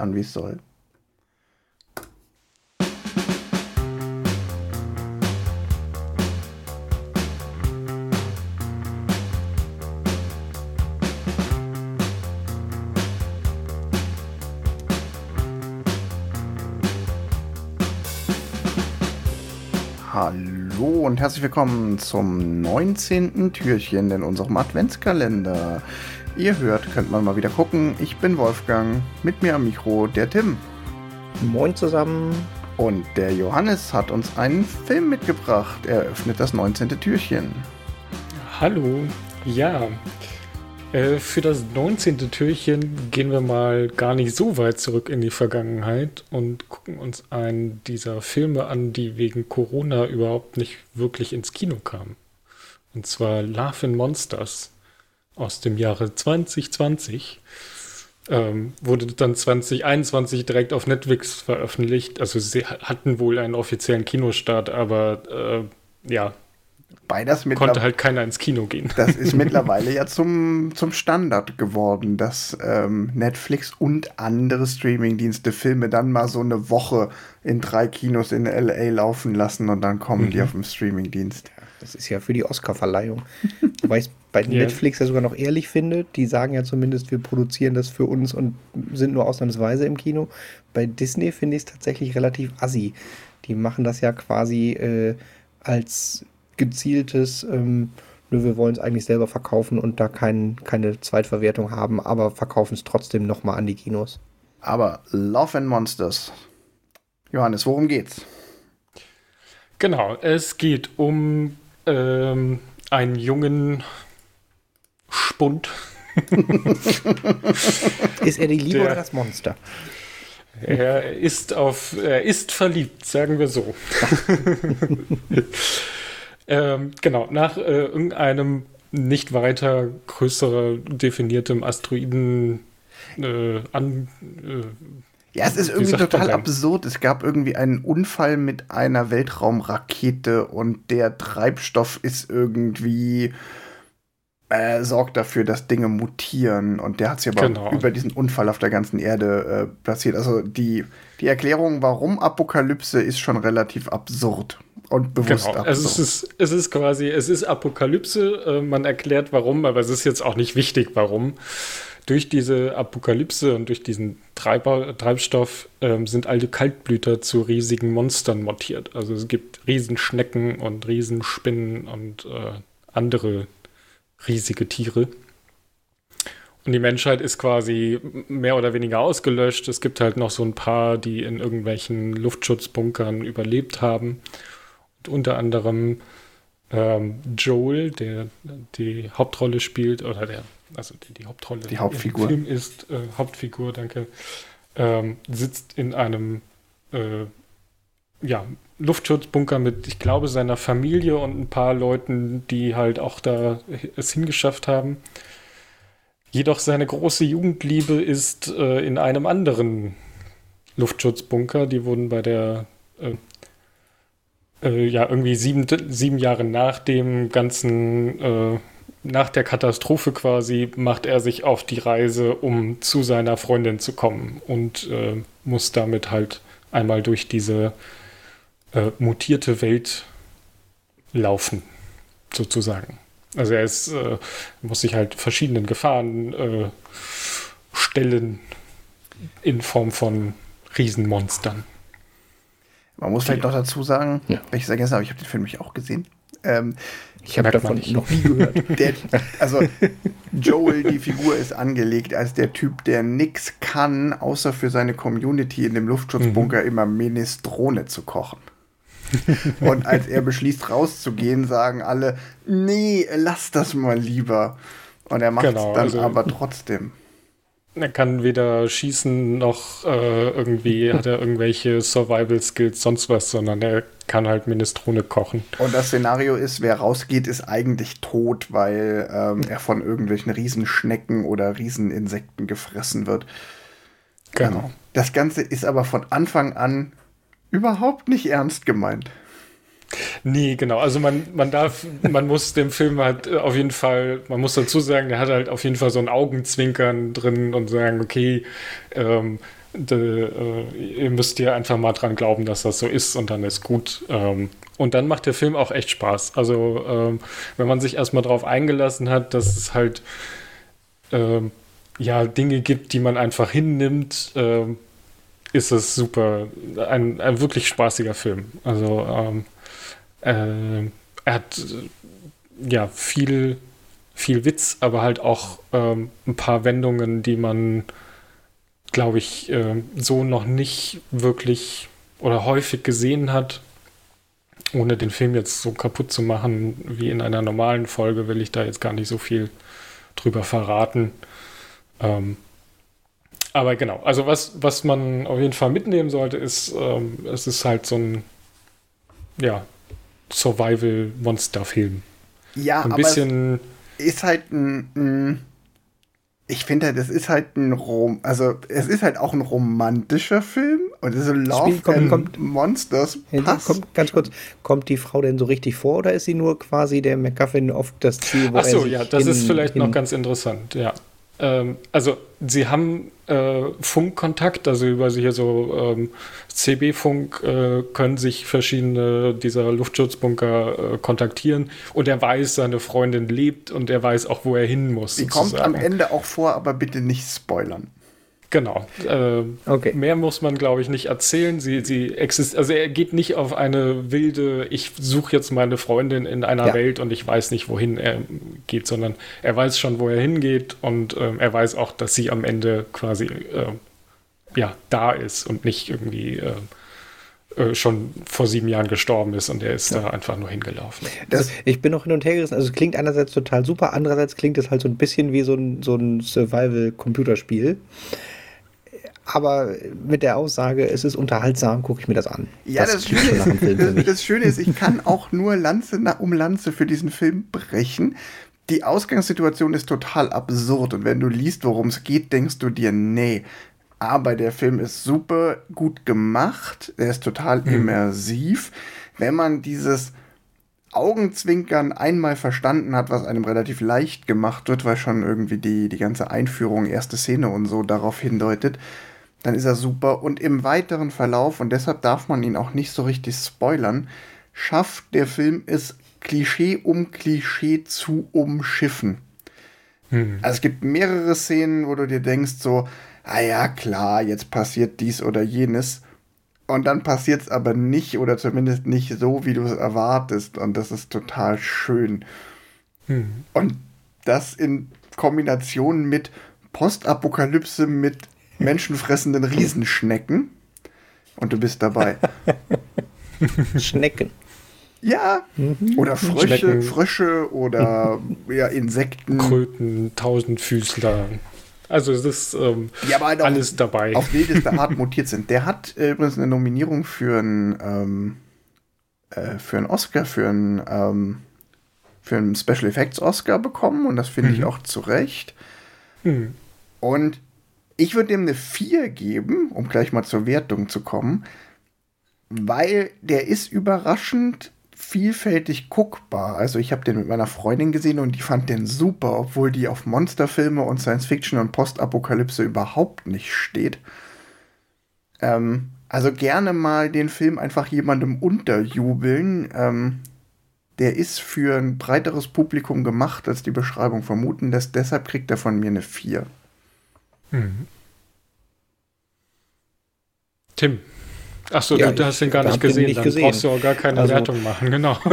an, wie es soll. Hallo und herzlich willkommen zum 19. Türchen in unserem Adventskalender. Ihr hört, könnt man mal wieder gucken. Ich bin Wolfgang, mit mir am Mikro der Tim. Moin zusammen. Und der Johannes hat uns einen Film mitgebracht. Er öffnet das 19. Türchen. Hallo. Ja, äh, für das 19. Türchen gehen wir mal gar nicht so weit zurück in die Vergangenheit und gucken uns einen dieser Filme an, die wegen Corona überhaupt nicht wirklich ins Kino kamen. Und zwar in Monsters aus dem Jahre 2020. Ähm, wurde dann 2021 direkt auf Netflix veröffentlicht. Also sie hatten wohl einen offiziellen Kinostart, aber äh, ja, Beides konnte halt keiner ins Kino gehen. Das ist mittlerweile ja zum, zum Standard geworden, dass ähm, Netflix und andere Streamingdienste Filme dann mal so eine Woche in drei Kinos in LA laufen lassen und dann kommen mhm. die auf dem Streamingdienst. Das ist ja für die Oscar-Verleihung. Wobei ich es bei yeah. Netflix ja sogar noch ehrlich finde. Die sagen ja zumindest, wir produzieren das für uns und sind nur ausnahmsweise im Kino. Bei Disney finde ich es tatsächlich relativ assi. Die machen das ja quasi äh, als gezieltes, ähm, wir wollen es eigentlich selber verkaufen und da kein, keine Zweitverwertung haben, aber verkaufen es trotzdem nochmal an die Kinos. Aber Love and Monsters. Johannes, worum geht's? Genau, es geht um ähm, einen jungen Spund. ist er die Liebe Der, oder das Monster? Er ist auf, er ist verliebt, sagen wir so. ähm, genau, nach äh, irgendeinem nicht weiter größerer definiertem Asteroiden äh, an, äh, ja, es ist irgendwie total absurd. Es gab irgendwie einen Unfall mit einer Weltraumrakete und der Treibstoff ist irgendwie äh, sorgt dafür, dass Dinge mutieren. Und der hat sich aber genau. über diesen Unfall auf der ganzen Erde äh, platziert. Also die, die Erklärung, warum Apokalypse, ist schon relativ absurd und bewusst genau. absurd. Also es ist, es ist quasi, es ist Apokalypse. Äh, man erklärt warum, aber es ist jetzt auch nicht wichtig, warum durch diese Apokalypse und durch diesen Treiber, Treibstoff ähm, sind alte Kaltblüter zu riesigen Monstern montiert. Also es gibt Riesenschnecken und Riesenspinnen und äh, andere riesige Tiere. Und die Menschheit ist quasi mehr oder weniger ausgelöscht. Es gibt halt noch so ein paar, die in irgendwelchen Luftschutzbunkern überlebt haben. Und unter anderem ähm, Joel, der die Hauptrolle spielt, oder der also die, die Hauptrolle die Hauptfigur. im Film ist, äh, Hauptfigur, danke, ähm, sitzt in einem äh, ja, Luftschutzbunker mit, ich glaube, seiner Familie und ein paar Leuten, die halt auch da es hingeschafft haben. Jedoch seine große Jugendliebe ist äh, in einem anderen Luftschutzbunker. Die wurden bei der, äh, äh, ja, irgendwie sieben, sieben Jahre nach dem ganzen äh, nach der Katastrophe quasi macht er sich auf die Reise, um zu seiner Freundin zu kommen und äh, muss damit halt einmal durch diese äh, mutierte Welt laufen, sozusagen. Also er ist, äh, muss sich halt verschiedenen Gefahren äh, stellen in Form von Riesenmonstern. Man muss vielleicht noch dazu sagen, ja. wenn ich es vergessen habe, ich habe den Film mich auch gesehen. Ähm, ich habe davon noch nie gehört. Der, also Joel, die Figur, ist angelegt als der Typ, der nichts kann, außer für seine Community in dem Luftschutzbunker mhm. immer Minestrone zu kochen. Und als er beschließt, rauszugehen, sagen alle, nee, lass das mal lieber. Und er macht es genau, dann also, aber trotzdem. Er kann weder schießen noch äh, irgendwie hat er irgendwelche Survival-Skills, sonst was, sondern er kann halt Minestrone kochen. Und das Szenario ist, wer rausgeht, ist eigentlich tot, weil ähm, er von irgendwelchen Riesenschnecken oder Rieseninsekten gefressen wird. Genau. Ähm, das Ganze ist aber von Anfang an überhaupt nicht ernst gemeint. Nee, genau. Also man, man darf, man muss dem Film halt äh, auf jeden Fall, man muss dazu sagen, der hat halt auf jeden Fall so ein Augenzwinkern drin und sagen, okay, ähm, de, äh, ihr müsst ja einfach mal dran glauben, dass das so ist und dann ist gut. Ähm, und dann macht der Film auch echt Spaß. Also, ähm, wenn man sich erstmal darauf eingelassen hat, dass es halt ähm, ja Dinge gibt, die man einfach hinnimmt, ähm, ist es super. Ein, ein wirklich spaßiger Film. Also, ähm, äh, er hat ja viel, viel Witz, aber halt auch ähm, ein paar Wendungen, die man, glaube ich, äh, so noch nicht wirklich oder häufig gesehen hat. Ohne den Film jetzt so kaputt zu machen wie in einer normalen Folge, will ich da jetzt gar nicht so viel drüber verraten. Ähm, aber genau, also was, was man auf jeden Fall mitnehmen sollte, ist, ähm, es ist halt so ein ja, Survival-Monster-Film. Ja, ein aber bisschen. ist halt ein, ein ich finde halt, es ist halt ein Rom, also es ist halt auch ein romantischer Film und es ist ein Love kommt, kommt, Monsters. Passt. Kommt, ganz kurz, kommt die Frau denn so richtig vor oder ist sie nur quasi der McGuffin auf das Ziel? Wo Ach so, ja, das ist vielleicht noch ganz interessant, ja. Ähm, also sie haben äh, Funkkontakt, also über hier so ähm, CB-Funk äh, können sich verschiedene dieser Luftschutzbunker äh, kontaktieren und er weiß, seine Freundin lebt und er weiß auch, wo er hin muss. Sie kommt am Ende auch vor, aber bitte nicht spoilern. Genau. Äh, okay. Mehr muss man, glaube ich, nicht erzählen. Sie, sie exist also er geht nicht auf eine wilde, ich suche jetzt meine Freundin in einer ja. Welt und ich weiß nicht, wohin er geht, sondern er weiß schon, wo er hingeht und ähm, er weiß auch, dass sie am Ende quasi äh, ja, da ist und nicht irgendwie äh, äh, schon vor sieben Jahren gestorben ist und er ist ja. da einfach nur hingelaufen. Das, ich bin noch hin und her gerissen. Also es klingt einerseits total super, andererseits klingt es halt so ein bisschen wie so ein, so ein Survival-Computerspiel aber mit der Aussage, es ist unterhaltsam, gucke ich mir das an. Ja, das, das, Schöne ist, das, Schöne ist, ich kann auch nur Lanze um Lanze für diesen Film brechen. Die Ausgangssituation ist total absurd und wenn du liest, worum es geht, denkst du dir, nee. Aber der Film ist super gut gemacht, er ist total mhm. immersiv. Wenn man dieses Augenzwinkern einmal verstanden hat, was einem relativ leicht gemacht wird, weil schon irgendwie die, die ganze Einführung, erste Szene und so darauf hindeutet, dann ist er super. Und im weiteren Verlauf, und deshalb darf man ihn auch nicht so richtig spoilern, schafft der Film es, Klischee um Klischee zu umschiffen. Hm. Also es gibt mehrere Szenen, wo du dir denkst, so, ah ja, klar, jetzt passiert dies oder jenes. Und dann passiert es aber nicht oder zumindest nicht so, wie du es erwartest. Und das ist total schön. Hm. Und das in Kombination mit Postapokalypse, mit menschenfressenden Riesenschnecken. Und du bist dabei. Schnecken. Ja, mhm. oder Frösche, Frösche oder ja, Insekten. Kröten, Tausendfüßler. Also es ist ähm, ja, halt alles dabei. Auf wildeste Art mutiert sind. Der hat äh, übrigens eine Nominierung für einen ähm, äh, für einen Oscar, für einen ähm, für einen Special Effects Oscar bekommen und das finde mhm. ich auch zu Recht. Mhm. Und ich würde dem eine 4 geben, um gleich mal zur Wertung zu kommen, weil der ist überraschend vielfältig guckbar. Also ich habe den mit meiner Freundin gesehen und die fand den super, obwohl die auf Monsterfilme und Science Fiction und Postapokalypse überhaupt nicht steht. Ähm, also gerne mal den Film einfach jemandem unterjubeln. Ähm, der ist für ein breiteres Publikum gemacht, als die Beschreibung vermuten lässt. Deshalb kriegt er von mir eine 4. Mhm. Tim. Achso, ja, du hast den gar nicht gesehen. Nicht dann gesehen. brauchst du auch gar keine also, Wertung machen, genau.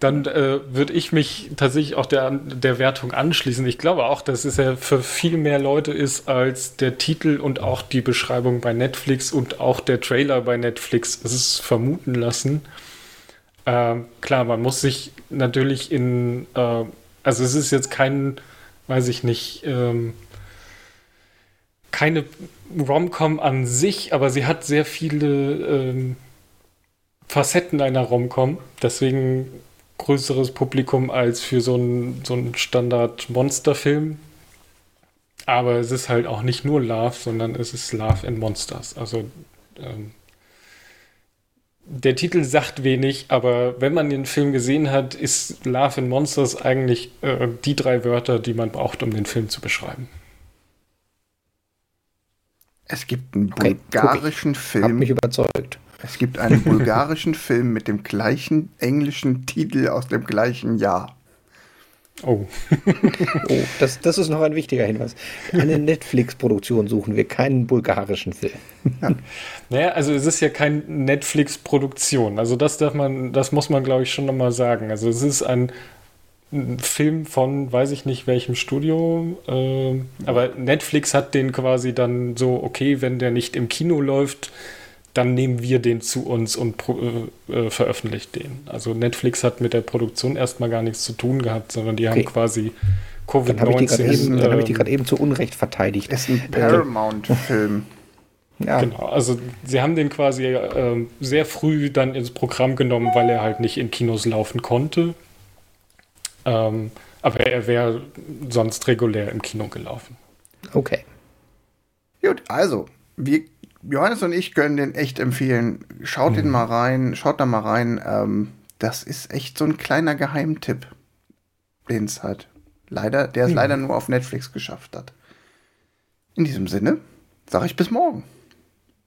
dann äh, würde ich mich tatsächlich auch der, der Wertung anschließen. Ich glaube auch, dass es ja für viel mehr Leute ist als der Titel und auch die Beschreibung bei Netflix und auch der Trailer bei Netflix es vermuten lassen. Äh, klar, man muss sich natürlich in, äh, also es ist jetzt kein weiß ich nicht, ähm, keine Rom-Com an sich, aber sie hat sehr viele ähm, Facetten einer Rom-Com. Deswegen größeres Publikum als für so einen so Standard-Monster-Film. Aber es ist halt auch nicht nur Love, sondern es ist Love and Monsters. Also ähm, der Titel sagt wenig, aber wenn man den Film gesehen hat, ist Love and Monsters eigentlich äh, die drei Wörter, die man braucht, um den Film zu beschreiben. Es gibt einen okay, bulgarischen Film. Hat mich überzeugt. Es gibt einen bulgarischen Film mit dem gleichen englischen Titel aus dem gleichen Jahr. Oh. oh, das, das ist noch ein wichtiger Hinweis. Eine Netflix-Produktion suchen wir, keinen bulgarischen Film. Ja. Naja, also es ist ja keine Netflix-Produktion. Also das darf man, das muss man, glaube ich, schon nochmal sagen. Also es ist ein, Film von, weiß ich nicht welchem Studio, äh, aber Netflix hat den quasi dann so, okay, wenn der nicht im Kino läuft, dann nehmen wir den zu uns und äh, äh, veröffentlichen den. Also Netflix hat mit der Produktion erstmal gar nichts zu tun gehabt, sondern die okay. haben quasi Covid-19. Dann habe ich die gerade eben, ähm, zu Unrecht verteidigt. Das ist ein Paramount-Film. ja. Genau, also sie haben den quasi äh, sehr früh dann ins Programm genommen, weil er halt nicht in Kinos laufen konnte. Ähm, aber er wäre sonst regulär im Kino gelaufen. Okay. Gut, also, wir Johannes und ich können den echt empfehlen. Schaut mhm. den mal rein, schaut da mal rein. Ähm, das ist echt so ein kleiner Geheimtipp, den es hat. Leider, der es mhm. leider nur auf Netflix geschafft hat. In diesem Sinne sage ich bis morgen.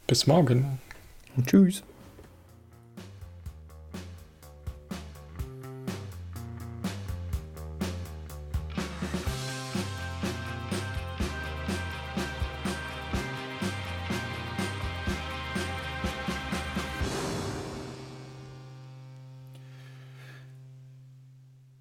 Bis morgen. Und tschüss.